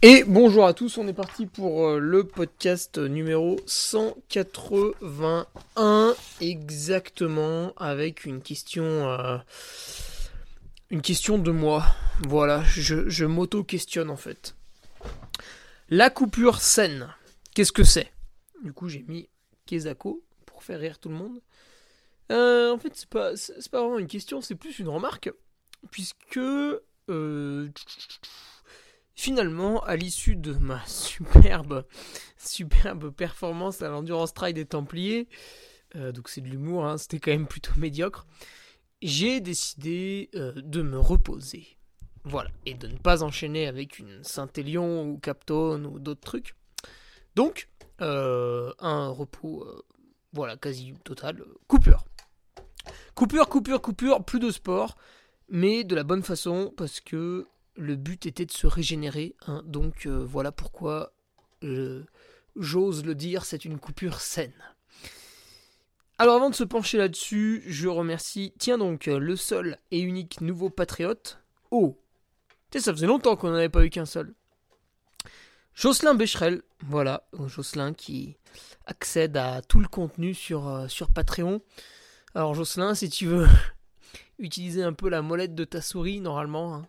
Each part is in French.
Et bonjour à tous, on est parti pour euh, le podcast numéro 181 exactement avec une question euh, une question de moi. Voilà, je, m'auto-questionne en fait. La coupure saine, qu'est-ce que c'est? Du coup j'ai mis Kezako pour faire rire tout le monde. Euh, en fait c'est pas, c'est pas vraiment une question, c'est plus une remarque puisque... Finalement, à l'issue de ma superbe, superbe performance à l'Endurance Trail des Templiers, euh, donc c'est de l'humour, hein, c'était quand même plutôt médiocre, j'ai décidé euh, de me reposer. Voilà, et de ne pas enchaîner avec une Saint-Élion ou Captone ou d'autres trucs. Donc, euh, un repos, voilà, quasi total, coupure. Coupure, coupure, coupure, plus de sport, mais de la bonne façon, parce que le but était de se régénérer. Hein. donc euh, voilà pourquoi j'ose le dire, c'est une coupure saine. Alors avant de se pencher là-dessus, je remercie, tiens donc, le seul et unique nouveau patriote. Oh ça faisait longtemps qu'on n'en avait pas eu qu'un seul. Jocelyn Becherel, voilà, Jocelyn qui accède à tout le contenu sur, euh, sur Patreon. Alors Jocelyn, si tu veux utiliser un peu la molette de ta souris, normalement, hein,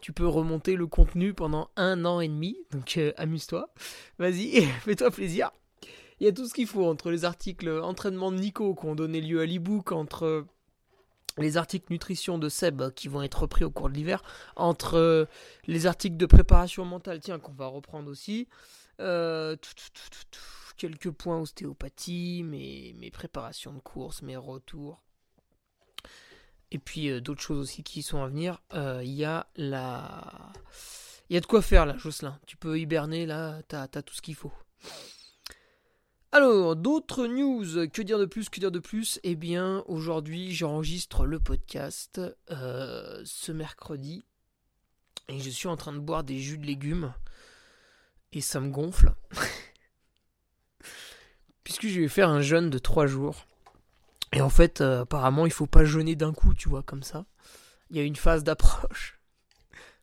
tu peux remonter le contenu pendant un an et demi. Donc euh, amuse-toi. Vas-y, fais-toi plaisir. Il y a tout ce qu'il faut entre les articles entraînement de Nico qui ont donné lieu à l'ebook, entre euh, les articles nutrition de Seb qui vont être repris au cours de l'hiver, entre euh, les articles de préparation mentale, tiens, qu'on va reprendre aussi. quelques points ostéopathie, mes, mes préparations de course, mes retours. Et puis euh, d'autres choses aussi qui sont à venir. Euh, il y a la. Il y a de quoi faire là, Jocelyn. Tu peux hiberner là, t'as as tout ce qu'il faut. Alors, d'autres news, que dire de plus, que dire de plus? Eh bien, aujourd'hui, j'enregistre le podcast euh, ce mercredi. Et je suis en train de boire des jus de légumes. Et ça me gonfle. Puisque je vais faire un jeûne de 3 jours. Et en fait, euh, apparemment, il faut pas jeûner d'un coup, tu vois, comme ça. Il y a une phase d'approche.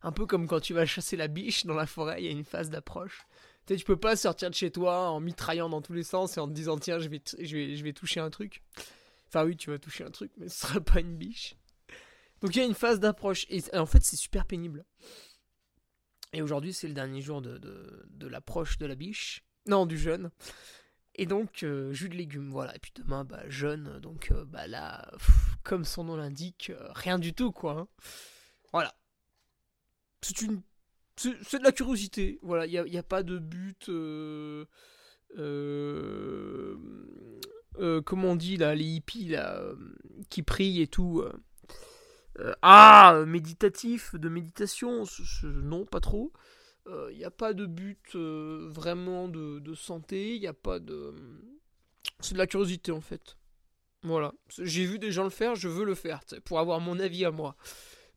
Un peu comme quand tu vas chasser la biche dans la forêt, il y a une phase d'approche. Tu sais, tu peux pas sortir de chez toi en mitraillant dans tous les sens et en te disant, tiens, je vais, je vais, je vais toucher un truc. Enfin, oui, tu vas toucher un truc, mais ce sera pas une biche. Donc, il y a une phase d'approche. Et en fait, c'est super pénible. Et aujourd'hui, c'est le dernier jour de, de, de l'approche de la biche. Non, du jeûne. Et donc, euh, jus de légumes, voilà. Et puis demain, bah, jeûne. Donc, euh, bah là, comme son nom l'indique, euh, rien du tout, quoi. Hein. Voilà. C'est une. C'est de la curiosité. Voilà, il n'y a, a, pas de but. comment on dit, là, les hippies, là, qui prient et tout. ah, méditatif, de méditation. non, pas trop. Il euh, n'y a pas de but euh, vraiment de, santé, il n'y a pas de... C'est de la curiosité en fait. Voilà. J'ai vu des gens le faire, je veux le faire, pour avoir mon avis à moi.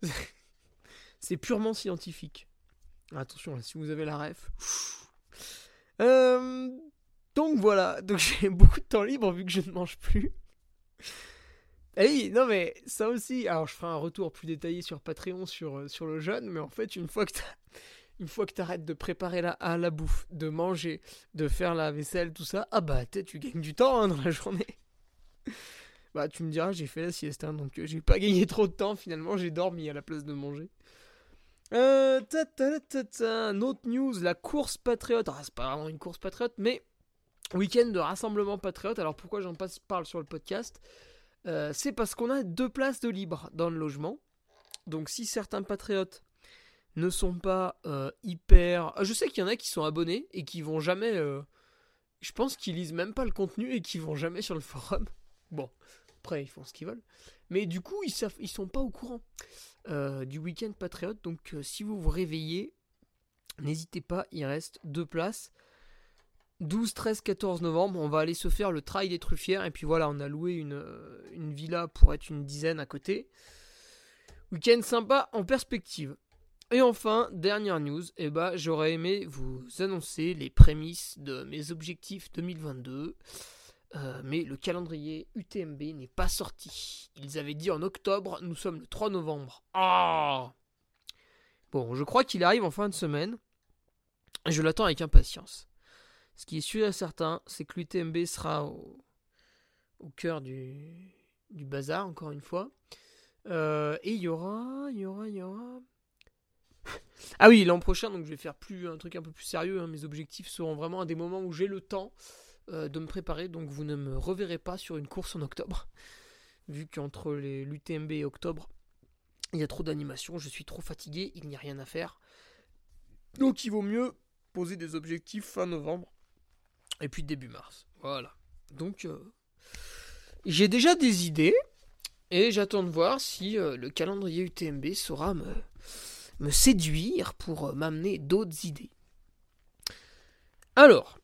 C'est purement scientifique. Attention, si vous avez la ref. Euh, donc voilà, donc j'ai beaucoup de temps libre vu que je ne mange plus. Eh oui, non mais ça aussi. Alors je ferai un retour plus détaillé sur Patreon sur, sur le jeûne, mais en fait une fois que une fois que t'arrêtes de préparer la, à la bouffe, de manger, de faire la vaisselle, tout ça, ah bah tu gagnes du temps hein, dans la journée. bah tu me diras, j'ai fait la sieste, hein, donc euh, j'ai pas gagné trop de temps finalement, j'ai dormi à la place de manger. Euh, ta, ta, ta, ta, autre news, la course patriote. Ah, c'est pas vraiment une course patriote, mais week-end de rassemblement patriote. Alors pourquoi j'en parle sur le podcast? Euh, c'est parce qu'on a deux places de libre dans le logement. Donc si certains patriotes ne sont pas euh, hyper... Ah, je sais qu'il y en a qui sont abonnés et qui vont jamais... Euh, je pense qu'ils lisent même pas le contenu et qui vont jamais sur le forum. Bon, après ils font ce qu'ils veulent. Mais du coup, ils, savent, ils sont pas au courant du week-end patriote. Donc si vous vous réveillez, n'hésitez pas, il reste deux places. 12, 13, 14 novembre, on va aller se faire le trail des truffières. Et puis voilà, on a loué une, euh, une villa pour être une dizaine à côté. Week-end sympa en perspective. Et enfin, dernière news, eh ben, j'aurais aimé vous annoncer les prémices de mes objectifs 2022. Euh, mais le calendrier UTMB n'est pas sorti. Ils avaient dit en octobre, nous sommes le 3 novembre. Ah Bon, je crois qu'il arrive en fin de semaine. Je l'attends avec impatience. Ce qui est sûr et certain, c'est que l'UTMB sera au, cœur du, bazar, encore une fois. Euh, et il y aura, il y aura, il y aura. Ah oui, l'an prochain, donc je vais faire plus un truc un peu plus sérieux. Hein. Mes objectifs seront vraiment à des moments où j'ai le temps euh, de me préparer. Donc vous ne me reverrez pas sur une course en octobre, vu qu'entre l'UTMB et octobre, il y a trop d'animations. Je suis trop fatigué, il n'y a rien à faire. Donc il vaut mieux poser des objectifs fin novembre et puis début mars. Voilà. Donc, euh, j'ai déjà des idées. Et j'attends de voir si euh, le calendrier UTMB saura me, me séduire pour euh, m'amener d'autres idées. Alors,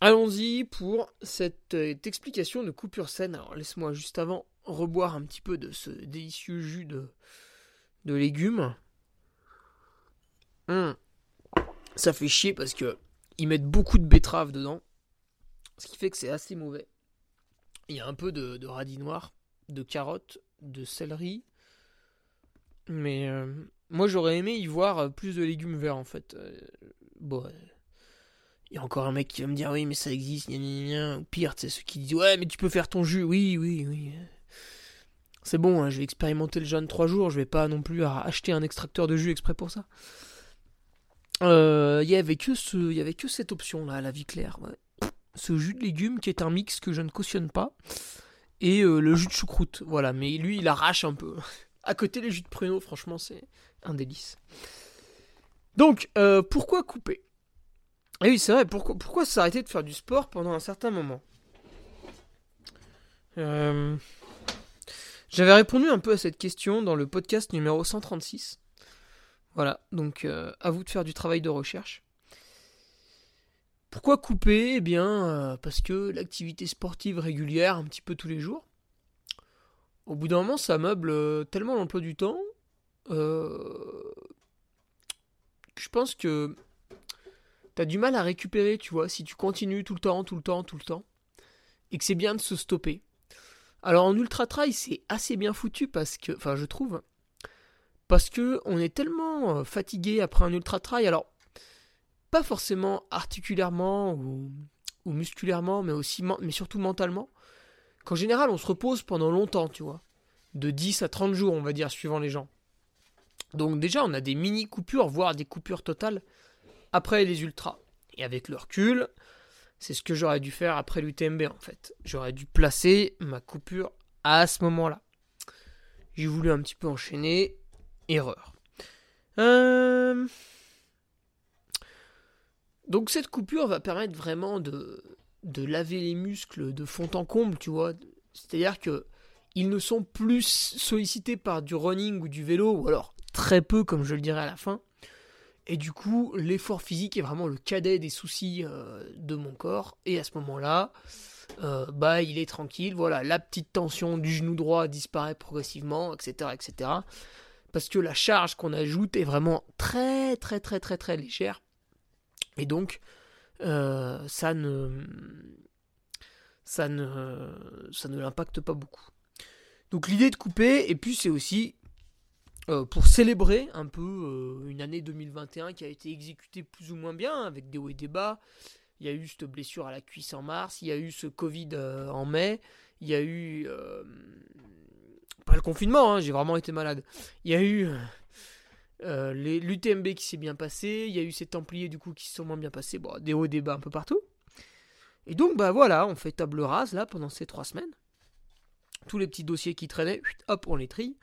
allons-y pour cette, explication de coupure saine. Alors, laisse-moi juste avant reboire un petit peu de ce délicieux jus de, de légumes. Hum. Ça fait chier parce que ils mettent beaucoup de betteraves dedans. Ce qui fait que c'est assez mauvais. Il y a un peu de, radis noir, de carottes, de céleri. Mais euh, moi j'aurais aimé y voir euh, plus de légumes verts en fait. Euh, bon. Il y a encore un mec qui va me dire oui mais ça existe, Ou pire, c'est ceux qui disent ouais mais tu peux faire ton jus, oui, oui, oui. C'est bon, hein, je vais expérimenter le jeûne 3 jours, je vais pas non plus acheter un extracteur de jus exprès pour ça. Il y avait que y avait que cette option là, la vie claire. Ouais ce jus de légumes qui est un mix que je ne cautionne pas. Et euh, le jus de choucroute, voilà. Mais lui, il arrache un peu. à côté, les jus de pruneau, franchement, c'est un délice. Donc, euh, pourquoi couper? Eh oui, c'est vrai, pourquoi, s'arrêter de faire du sport pendant un certain moment? Euh, J'avais répondu un peu à cette question dans le podcast numéro 136. Voilà, donc à vous de faire du travail de recherche. Pourquoi couper? Eh bien, euh, parce que l'activité sportive régulière, un petit peu tous les jours, au bout d'un moment, ça meuble euh, tellement l'emploi du temps euh, je pense que t'as du mal à récupérer, tu vois, si tu continues tout le temps, tout le temps, tout le temps, et que c'est bien de se stopper. Alors en ultra trail, c'est assez bien foutu parce que, enfin, je trouve, parce que on est tellement fatigué après un ultra trail. Alors pas forcément articulairement ou, musculairement, mais aussi mais surtout mentalement, qu'en général on se repose pendant longtemps, tu vois. De 10 à 30 jours, on va dire, suivant les gens. Donc déjà, on a des mini coupures, voire des coupures totales après les ultras. Et avec le recul, c'est ce que j'aurais dû faire après l'UTMB en fait. J'aurais dû placer ma coupure à ce moment-là. J'ai voulu un petit peu enchaîner. Erreur. Euh... Donc cette coupure va permettre vraiment de, de laver les muscles de fond en comble, tu vois. C'est-à-dire que ils ne sont plus sollicités par du running ou du vélo, ou alors très peu, comme je le dirai à la fin. Et du coup, l'effort physique est vraiment le cadet des soucis euh, de mon corps. Et à ce moment-là, euh, bah, il est tranquille. Voilà, la petite tension du genou droit disparaît progressivement, etc., etc. Parce que la charge qu'on ajoute est vraiment très, très, très, très, très légère. Et donc, euh, ça ne ça ne, ça ne l'impacte pas beaucoup. Donc l'idée de couper, et puis c'est aussi euh, pour célébrer un peu euh, une année 2021 qui a été exécutée plus ou moins bien, avec des hauts et des bas. Il y a eu cette blessure à la cuisse en mars, il y a eu ce Covid euh, en mai, il y a eu... pas le confinement, hein, j'ai vraiment été malade. Il y a eu l'UTMB qui s'est bien passé, il y a eu ces Templiers du coup qui se sont moins bien passés, bon, des hauts et des bas un peu partout. Et donc bah voilà, on fait table rase là pendant ces trois semaines. Tous les petits dossiers qui traînaient, hop, on les trie.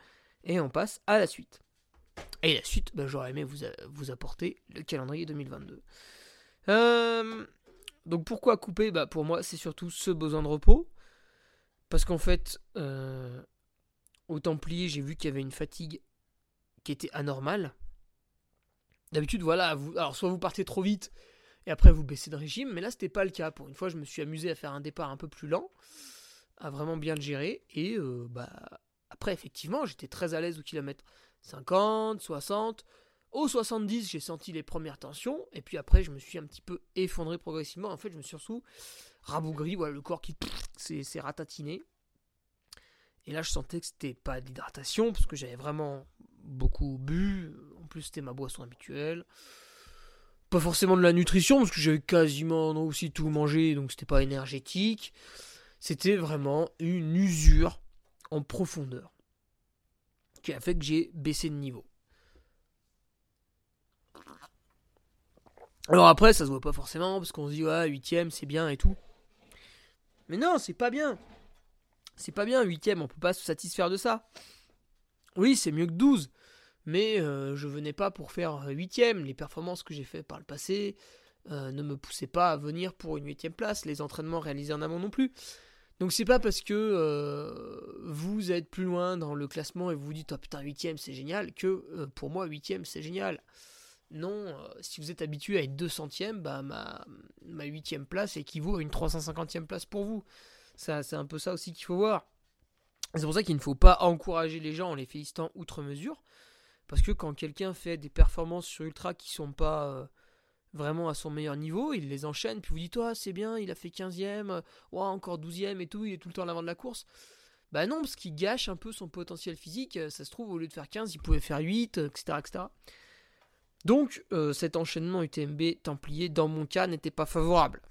Et on passe à la suite. Et la suite, bah, j'aurais aimé vous, vous, apporter le calendrier 2022. Euh, donc pourquoi couper? Bah, Pour moi, c'est surtout ce besoin de repos. Parce qu'en fait, euh, au Templier, j'ai vu qu'il y avait une fatigue qui était anormale. D'habitude, voilà, alors soit vous partez trop vite et après vous baissez de régime, mais là c'était pas le cas. Pour une fois, je me suis amusé à faire un départ un peu plus lent, à vraiment bien le gérer et euh, bah effectivement, j'étais très à l'aise au kilomètre 50, 60. Au 70, j'ai senti les premières tensions. Et puis après, je me suis un petit peu effondré progressivement. En fait, je me suis surtout rabougri. Voilà, le corps qui s'est ratatiné. Et là, je sentais que c'était pas d'hydratation parce que j'avais vraiment beaucoup bu. En plus, c'était ma boisson habituelle. Pas forcément de la nutrition parce que j'avais quasiment aussi tout mangé, donc c'était pas énergétique. C'était vraiment une usure en profondeur qui a fait que j'ai baissé de niveau. Alors après, ça se voit pas forcément parce qu'on se dit ouais, huitième c'est bien et tout. Mais non, c'est pas bien. C'est pas bien, huitième, on peut pas se satisfaire de ça. Oui, c'est mieux que 12. Mais euh, je venais pas pour faire huitième. Les performances que j'ai faites par le passé euh, ne me poussaient pas à venir pour une huitième place. Les entraînements réalisés en amont non plus. Donc c'est pas parce que euh, vous êtes plus loin dans le classement et vous vous dites oh putain huitième c'est génial que euh, pour moi huitième c'est génial. Non, euh, si vous êtes habitué à être 200 bah ma, ma huitième place équivaut à une 350e place pour vous. Ça, c'est un peu ça aussi qu'il faut voir. C'est pour ça qu'il ne faut pas encourager les gens en les félicitant outre mesure. Parce que quand quelqu'un fait des performances sur Ultra qui sont pas vraiment à son meilleur niveau, il les enchaîne, puis vous dites, toi c'est bien, il a fait 15ème, ouais, encore 12ème et tout, il est tout le temps à l'avant de la course. Bah non, parce qu'il gâche un peu son potentiel physique, ça se trouve, au lieu de faire 15, il pouvait faire 8, etc. etc. Donc, euh, cet enchaînement UTMB Templier, dans mon cas, n'était pas favorable.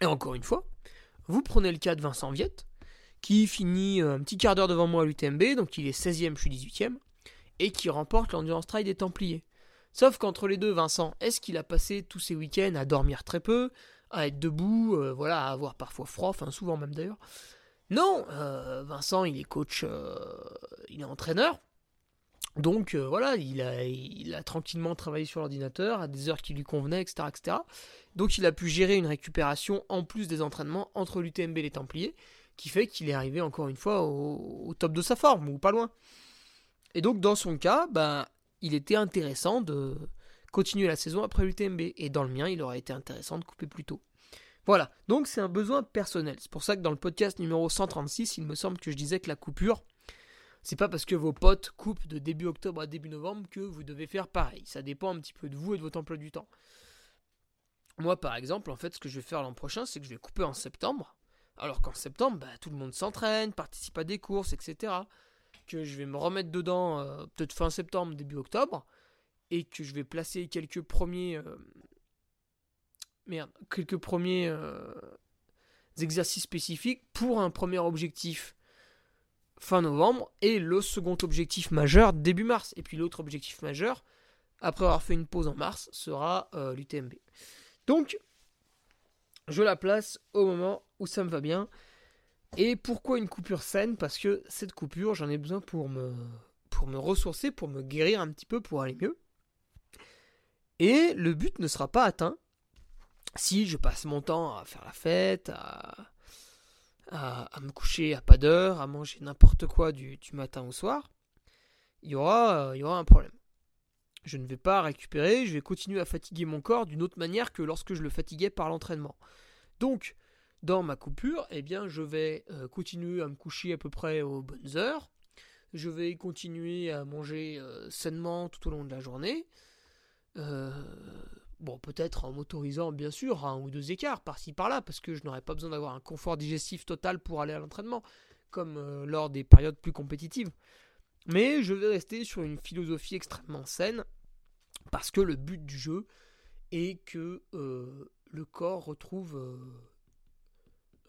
Et encore une fois, vous prenez le cas de Vincent Viette, qui finit euh, un petit quart d'heure devant moi à l'UTMB, donc il est 16ème, je suis 18ème, et qui remporte l'Endurance Trail des Templiers. Sauf qu'entre les deux, Vincent, est-ce qu'il a passé tous ses week-ends à dormir très peu, à être debout, euh, voilà, à avoir parfois froid, enfin souvent même d'ailleurs? Non, euh, Vincent, il est coach, euh, il est entraîneur. Donc voilà, il a, il a tranquillement travaillé sur l'ordinateur à des heures qui lui convenaient, etc., etc. Donc il a pu gérer une récupération en plus des entraînements entre l'UTMB et les Templiers, qui fait qu'il est arrivé encore une fois au, top de sa forme, ou pas loin. Et donc dans son cas, ben, il était intéressant de continuer la saison après l'UTMB. Et dans le mien, il aurait été intéressant de couper plus tôt. Voilà, donc c'est un besoin personnel. C'est pour ça que dans le podcast numéro 136, il me semble que je disais que la coupure, c'est pas parce que vos potes coupent de début octobre à début novembre que vous devez faire pareil. Ça dépend un petit peu de vous et de votre emploi du temps. Moi, par exemple, en fait, ce que je vais faire l'an prochain, c'est que je vais couper en septembre. Alors qu'en septembre, bah, tout le monde s'entraîne, participe à des courses, etc que je vais me remettre dedans euh, peut-être fin septembre, début octobre, et que je vais placer quelques premiers, euh, quelques premiers euh, exercices spécifiques pour un premier objectif fin novembre et le second objectif majeur début mars. Et puis l'autre objectif majeur, après avoir fait une pause en mars, sera l'UTMB. Donc, je la place au moment où ça me va bien. Et pourquoi une coupure saine? Parce que cette coupure, j'en ai besoin pour me, pour me ressourcer, pour me guérir un petit peu, pour aller mieux. Et le but ne sera pas atteint si je passe mon temps à faire la fête, à, à, me coucher à pas d'heure, à manger n'importe quoi du, matin au soir. Il y, aura, il y aura un problème. Je ne vais pas récupérer, je vais continuer à fatiguer mon corps d'une autre manière que lorsque je le fatiguais par l'entraînement. Donc, dans ma coupure, eh bien, je vais euh, continuer à me coucher à peu près aux bonnes heures. Je vais continuer à manger euh, sainement tout au long de la journée. Euh, Bon, peut-être en m'autorisant, bien sûr, un ou deux écarts par-ci par-là, parce que je n'aurais pas besoin d'avoir un confort digestif total pour aller à l'entraînement, comme lors des périodes plus compétitives. Mais je vais rester sur une philosophie extrêmement saine, parce que le but du jeu est que le corps retrouve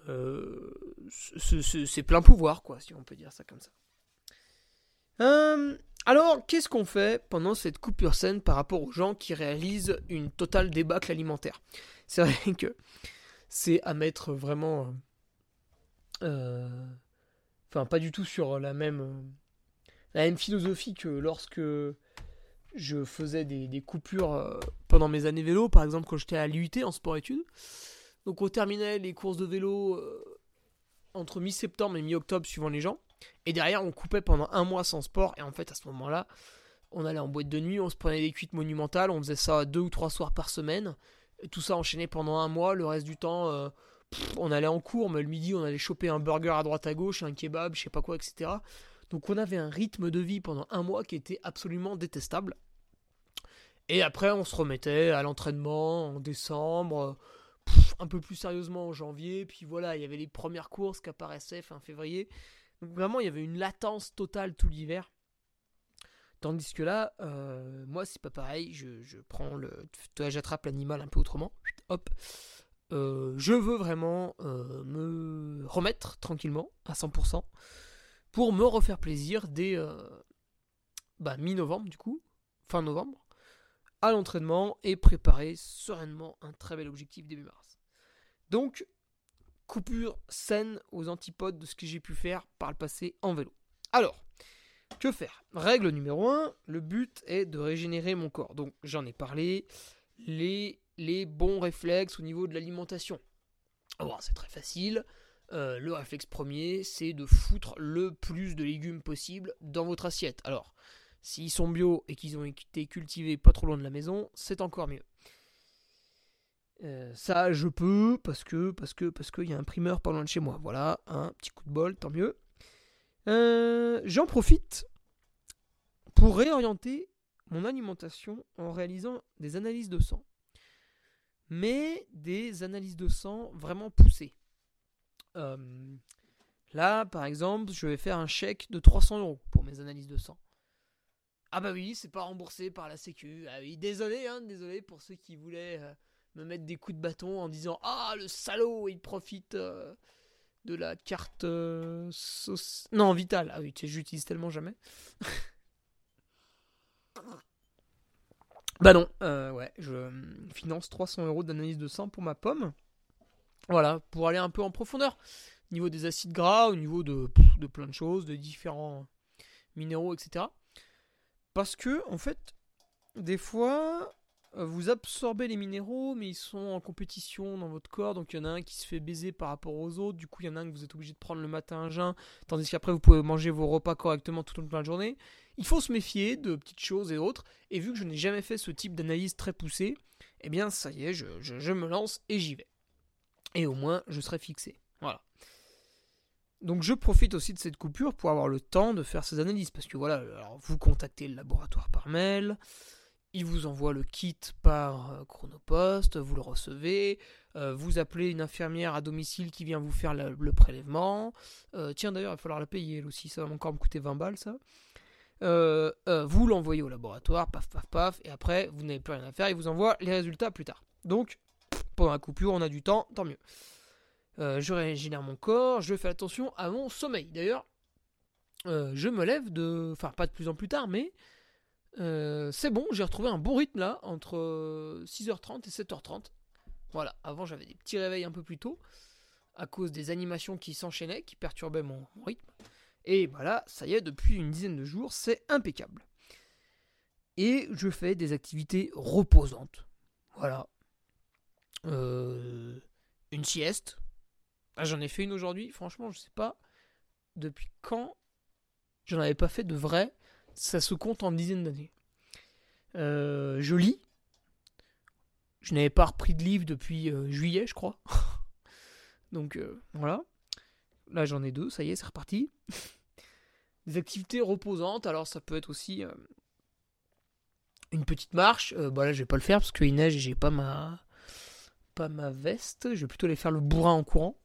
euh, ses pleins pouvoirs, quoi, si on peut dire ça comme ça. Alors, qu'est-ce qu'on fait pendant cette coupure saine par rapport aux gens qui réalisent une totale débâcle alimentaire? C'est vrai que c'est à mettre vraiment. Euh, enfin, pas du tout sur la même, philosophie que lorsque je faisais des, coupures euh, pendant mes années vélo, par exemple quand j'étais à l'UT en sport-études. Donc on terminait les courses de vélo euh, entre mi-septembre et mi-octobre suivant les gens. Et derrière, on coupait pendant un mois sans sport. Et en fait, à ce moment-là, on allait en boîte de nuit, on se prenait des cuites monumentales, on faisait ça deux ou trois soirs par semaine. Tout ça enchaîné pendant un mois. Le reste du temps, euh, on allait en cours, mais le midi, on allait choper un burger à droite à gauche, un kebab, je sais pas quoi, etc. Donc on avait un rythme de vie pendant un mois qui était absolument détestable. Et après, on se remettait à l'entraînement en décembre, un peu plus sérieusement en janvier. Puis voilà, il y avait les premières courses qui apparaissaient fin février. Vraiment, il y avait une latence totale tout l'hiver. Tandis que là, euh, moi, c'est pas pareil. Je, prends le. J'attrape l'animal un peu autrement. Hop. Euh, je veux vraiment euh, me remettre tranquillement à 100% pour me refaire plaisir dès bah, mi-novembre, du coup, fin novembre, à l'entraînement et préparer sereinement un très bel objectif début mars. Donc, coupure saine aux antipodes de ce que j'ai pu faire par le passé en vélo. Alors, que faire? Règle numéro 1, le but est de régénérer mon corps. Donc j'en ai parlé, les, les bons réflexes au niveau de l'alimentation. c'est très facile. Euh, le réflexe premier, c'est de foutre le plus de légumes possible dans votre assiette. Alors, s'ils sont bio et qu'ils ont été cultivés pas trop loin de la maison, c'est encore mieux. Euh, ça, je peux parce que parce que parce qu'il y a un primeur pas loin de chez moi. Voilà, un petit coup de bol, tant mieux. Euh, j'en profite pour réorienter mon alimentation en réalisant des analyses de sang, mais des analyses de sang vraiment poussées. Euh, là, par exemple, je vais faire un chèque de 300 euros pour mes analyses de sang. Ah bah oui, c'est pas remboursé par la Sécu. Ah oui, désolé, hein, désolé pour ceux qui voulaient me mettre des coups de bâton en disant Ah, le salaud, il profite euh, de la carte. Euh, non, Vital. Ah oui, j'utilise tellement jamais. bah non, euh, ouais, je finance 300 euros d'analyse de sang pour ma pomme. Voilà, pour aller un peu en profondeur. Au niveau des acides gras, au niveau de, de plein de choses, de différents minéraux, etc. Parce que, en fait, des fois, euh, vous absorbez les minéraux, mais ils sont en compétition dans votre corps. Donc il y en a un qui se fait baiser par rapport aux autres. Du coup, il y en a un que vous êtes obligé de prendre le matin à jeun, tandis qu'après vous pouvez manger vos repas correctement tout au long de la journée. Il faut se méfier de petites choses et autres. Et vu que je n'ai jamais fait ce type d'analyse très poussée, eh bien ça y est, je, je me lance et j'y vais. Et au moins, je serai fixé. Voilà. Donc je profite aussi de cette coupure pour avoir le temps de faire ces analyses. Parce que voilà, alors vous contactez le laboratoire par mail il vous envoie le kit par euh, Chronopost, vous le recevez, euh, vous appelez une infirmière à domicile qui vient vous faire le prélèvement. Euh, tiens d'ailleurs, il va falloir la payer elle aussi, ça va encore me coûter 20 balles ça. vous l'envoyez au laboratoire, paf paf paf, et après vous n'avez plus rien à faire, il vous envoie les résultats plus tard. Donc, pendant la coupure, on a du temps, tant mieux. Je régénère mon corps, je fais attention à mon sommeil. D'ailleurs, je me lève de. Enfin, pas de plus en plus tard, mais euh, c'est bon, j'ai retrouvé un bon rythme là, entre 6h30 euh, et 7h30. Voilà, avant j'avais des petits réveils un peu plus tôt, à cause des animations qui s'enchaînaient, qui perturbaient mon, rythme. Et voilà, ça y est, depuis une dizaine de jours, c'est impeccable. Et je fais des activités reposantes. Voilà. Euh, une sieste. Ah, j'en ai fait une aujourd'hui, franchement, je sais pas depuis quand j'en avais pas fait de vrai ça se compte en dizaines d'années. Euh, je lis. Je n'avais pas repris de livre depuis euh, juillet, je crois. Donc euh, voilà. Là j'en ai deux, ça y est, c'est reparti. Des activités reposantes, alors ça peut être aussi une petite marche. Bon là, je vais pas le faire parce qu'il neige et j'ai pas ma pas ma veste. Je vais plutôt aller faire le bourrin en courant.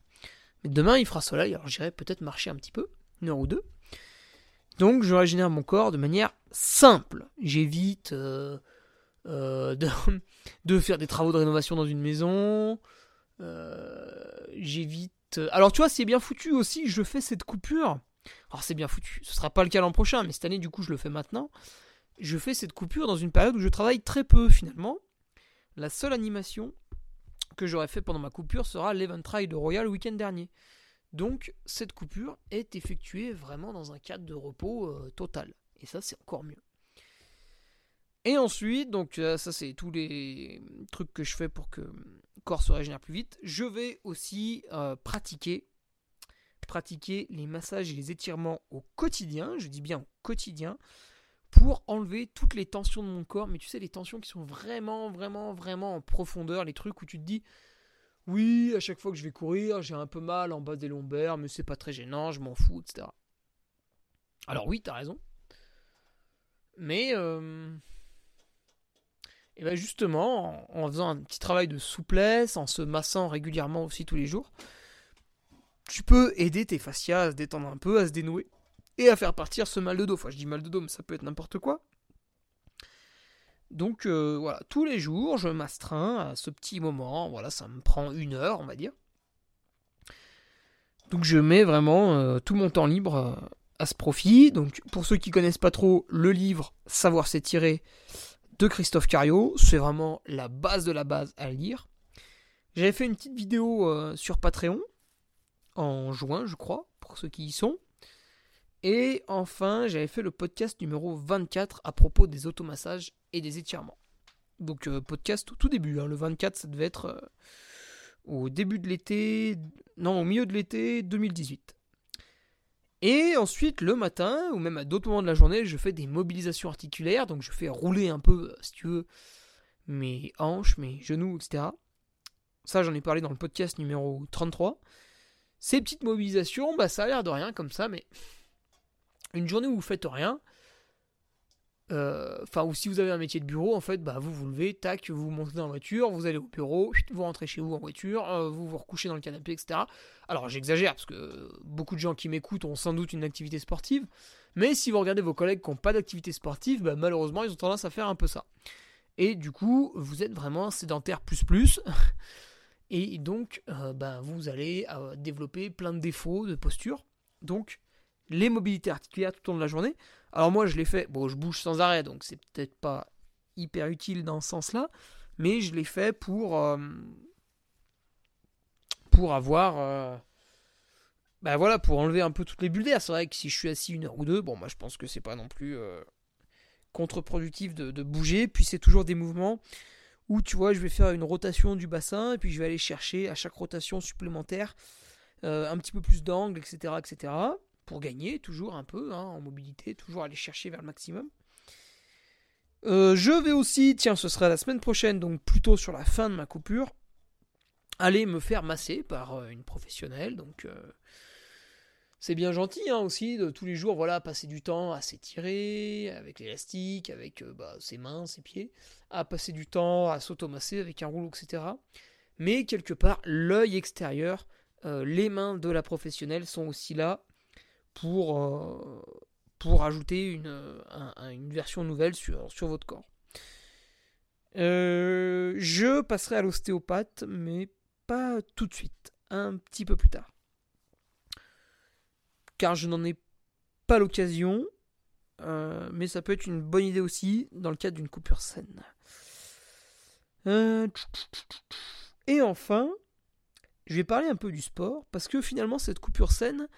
Demain, il fera soleil, alors j'irai peut-être marcher un petit peu, une heure ou deux. Donc, je régénère mon corps de manière simple. J'évite euh, euh, de, faire des travaux de rénovation dans une maison. J'évite. Alors, tu vois, c'est bien foutu aussi. Je fais cette coupure. Alors, c'est bien foutu. Ce sera pas le cas l'an prochain, mais cette année, du coup, je le fais maintenant je fais cette coupure dans une période où je travaille très peu finalement. La seule animation que j'aurais fait pendant ma coupure sera l'Eventide de Royal le week-end dernier. Donc cette coupure est effectuée vraiment dans un cadre de repos euh, total. Et ça c'est encore mieux. Et ensuite, donc euh, ça c'est tous les trucs que je fais pour que le corps se régénère plus vite. Je vais aussi euh, pratiquer, pratiquer les massages et les étirements au quotidien. Je dis bien au quotidien pour enlever toutes les tensions de mon corps, mais tu sais, les tensions qui sont vraiment, vraiment, vraiment en profondeur, les trucs où tu te dis, oui, à chaque fois que je vais courir, j'ai un peu mal en bas des lombaires, mais c'est pas très gênant, je m'en fous, etc. Alors oui, t'as raison. Mais, euh, ben justement, en, en, faisant un petit travail de souplesse, en se massant régulièrement aussi tous les jours, tu peux aider tes fascias à se détendre un peu, à se dénouer et à faire partir ce mal de dos. Enfin, je dis mal de dos, mais ça peut être n'importe quoi. Donc euh, voilà, tous les jours, je m'astreins à ce petit moment. Voilà, ça me prend une heure, on va dire. Donc je mets vraiment euh, tout mon temps libre euh, à ce profit. Donc pour ceux qui connaissent pas trop le livre Savoir s'étirer de Christophe Cario, c'est vraiment la base de la base à lire. J'avais fait une petite vidéo sur Patreon en juin, je crois, pour ceux qui y sont. Et enfin, j'avais fait le podcast numéro 24 à propos des automassages et des étirements. Donc euh, podcast au tout début, hein. le 24 ça devait être euh, au début de l'été, non au milieu de l'été 2018. Et ensuite le matin, ou même à d'autres moments de la journée, je fais des mobilisations articulaires, donc je fais rouler un peu, si tu veux, mes hanches, mes genoux, etc. Ça j'en ai parlé dans le podcast numéro 33. Ces petites mobilisations, bah ça a l'air de rien comme ça, mais une journée où vous faites rien, euh, enfin, ou si vous avez un métier de bureau, en fait, bah, vous vous levez, tac, vous montez dans la voiture, vous allez au bureau, vous rentrez chez vous en voiture, euh, vous vous recouchez dans le canapé, etc. Alors, j'exagère, parce que beaucoup de gens qui m'écoutent ont sans doute une activité sportive, mais si vous regardez vos collègues qui n'ont pas d'activité sportive, bah, malheureusement, ils ont tendance à faire un peu ça. Et du coup, vous êtes vraiment sédentaire plus plus, et donc, euh, bah, vous allez développer plein de défauts de posture. Donc, les mobilités articulaires tout au long de la journée. Alors moi je l'ai fait, bon je bouge sans arrêt donc c'est peut-être pas hyper utile dans ce sens-là, mais je l'ai fait pour euh, pour avoir euh, bah voilà pour enlever un peu toutes les bulles d'air. C'est vrai que si je suis assis une heure ou deux, bon moi je pense que c'est pas non plus euh, contre-productif de, bouger. Puis c'est toujours des mouvements où tu vois je vais faire une rotation du bassin et puis je vais aller chercher à chaque rotation supplémentaire un petit peu plus d'angle, etc., etc pour gagner toujours un peu hein, en mobilité, toujours aller chercher vers le maximum. Euh, je vais aussi, tiens, ce sera la semaine prochaine, donc plutôt sur la fin de ma coupure, aller me faire masser par euh, une professionnelle. Donc euh, c'est bien gentil hein, aussi de tous les jours, voilà, passer du temps à s'étirer avec l'élastique, avec bah, ses mains, ses pieds, à passer du temps à s'automasser avec un rouleau, etc. Mais quelque part, l'œil extérieur, les mains de la professionnelle sont aussi là pour, euh, pour ajouter une, une version nouvelle sur, votre corps. Euh, je passerai à l'ostéopathe, mais pas tout de suite, un petit peu plus tard. Car je n'en ai pas l'occasion, euh, mais ça peut être une bonne idée aussi dans le cadre d'une coupure saine. et enfin, je vais parler un peu du sport, parce que finalement cette coupure saine,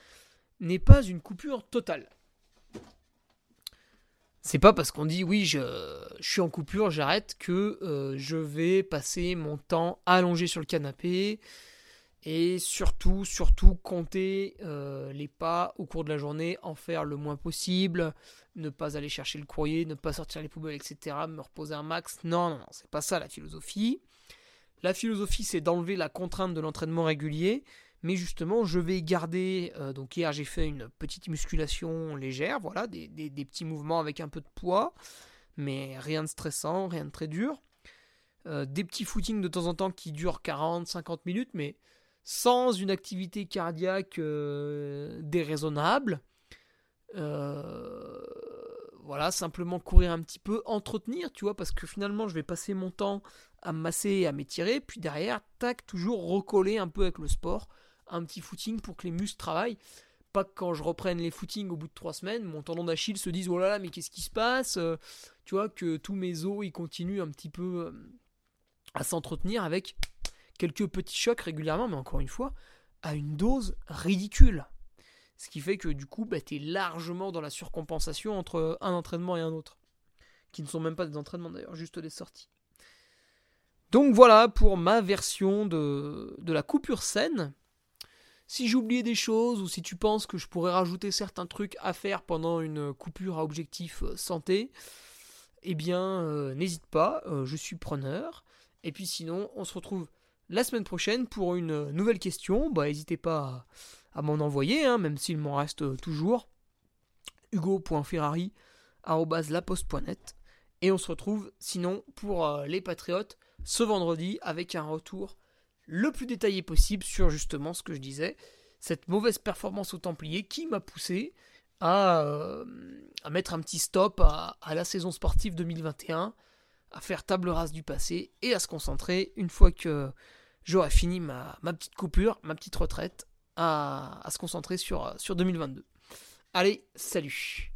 n'est pas une coupure totale. C'est pas parce qu'on dit oui, je, suis en coupure, j'arrête, que euh, je vais passer mon temps allongé sur le canapé et surtout, surtout compter euh, les pas au cours de la journée, en faire le moins possible, ne pas aller chercher le courrier, ne pas sortir les poubelles, etc., me reposer un max. Non, non, non, c'est pas ça la philosophie. La philosophie, c'est d'enlever la contrainte de l'entraînement régulier mais justement je vais garder, euh, donc hier j'ai fait une petite musculation légère, voilà, des, petits mouvements avec un peu de poids, mais rien de stressant, rien de très dur. Euh, des petits footings de temps en temps qui durent 40-50 minutes, mais sans une activité cardiaque euh, déraisonnable. Voilà, simplement courir un petit peu, entretenir, tu vois, parce que finalement je vais passer mon temps à me masser et à m'étirer, puis derrière, tac, toujours recoller un peu avec le sport, un petit footing pour que les muscles travaillent. Pas que quand je reprenne les footings au bout de trois semaines, mon tendon d'Achille se dise oh là là, mais qu'est-ce qui se passe Tu vois, que tous mes os ils continuent un petit peu à s'entretenir avec quelques petits chocs régulièrement, mais encore une fois, à une dose ridicule. Ce qui fait que du coup, bah, tu es largement dans la surcompensation entre un entraînement et un autre. Qui ne sont même pas des entraînements d'ailleurs, juste des sorties. Donc voilà pour ma version de, de la coupure saine. Si oublié des choses ou si tu penses que je pourrais rajouter certains trucs à faire pendant une coupure à objectif euh, santé, eh bien euh, n'hésite pas, euh, je suis preneur. Et puis sinon, on se retrouve la semaine prochaine pour une nouvelle question. Bah, n'hésitez pas à, m'en envoyer, hein, même s'il m'en reste toujours. hugo.ferrari.laposte.net Et on se retrouve sinon pour les Patriotes ce vendredi avec un retour le plus détaillé possible sur justement ce que je disais, cette mauvaise performance au Templier qui m'a poussé à, euh, mettre un petit stop à, la saison sportive 2021 à faire table rase du passé et à se concentrer, une fois que j'aurai fini ma, petite coupure, ma petite retraite, à, à se concentrer sur, sur 2022. Allez, salut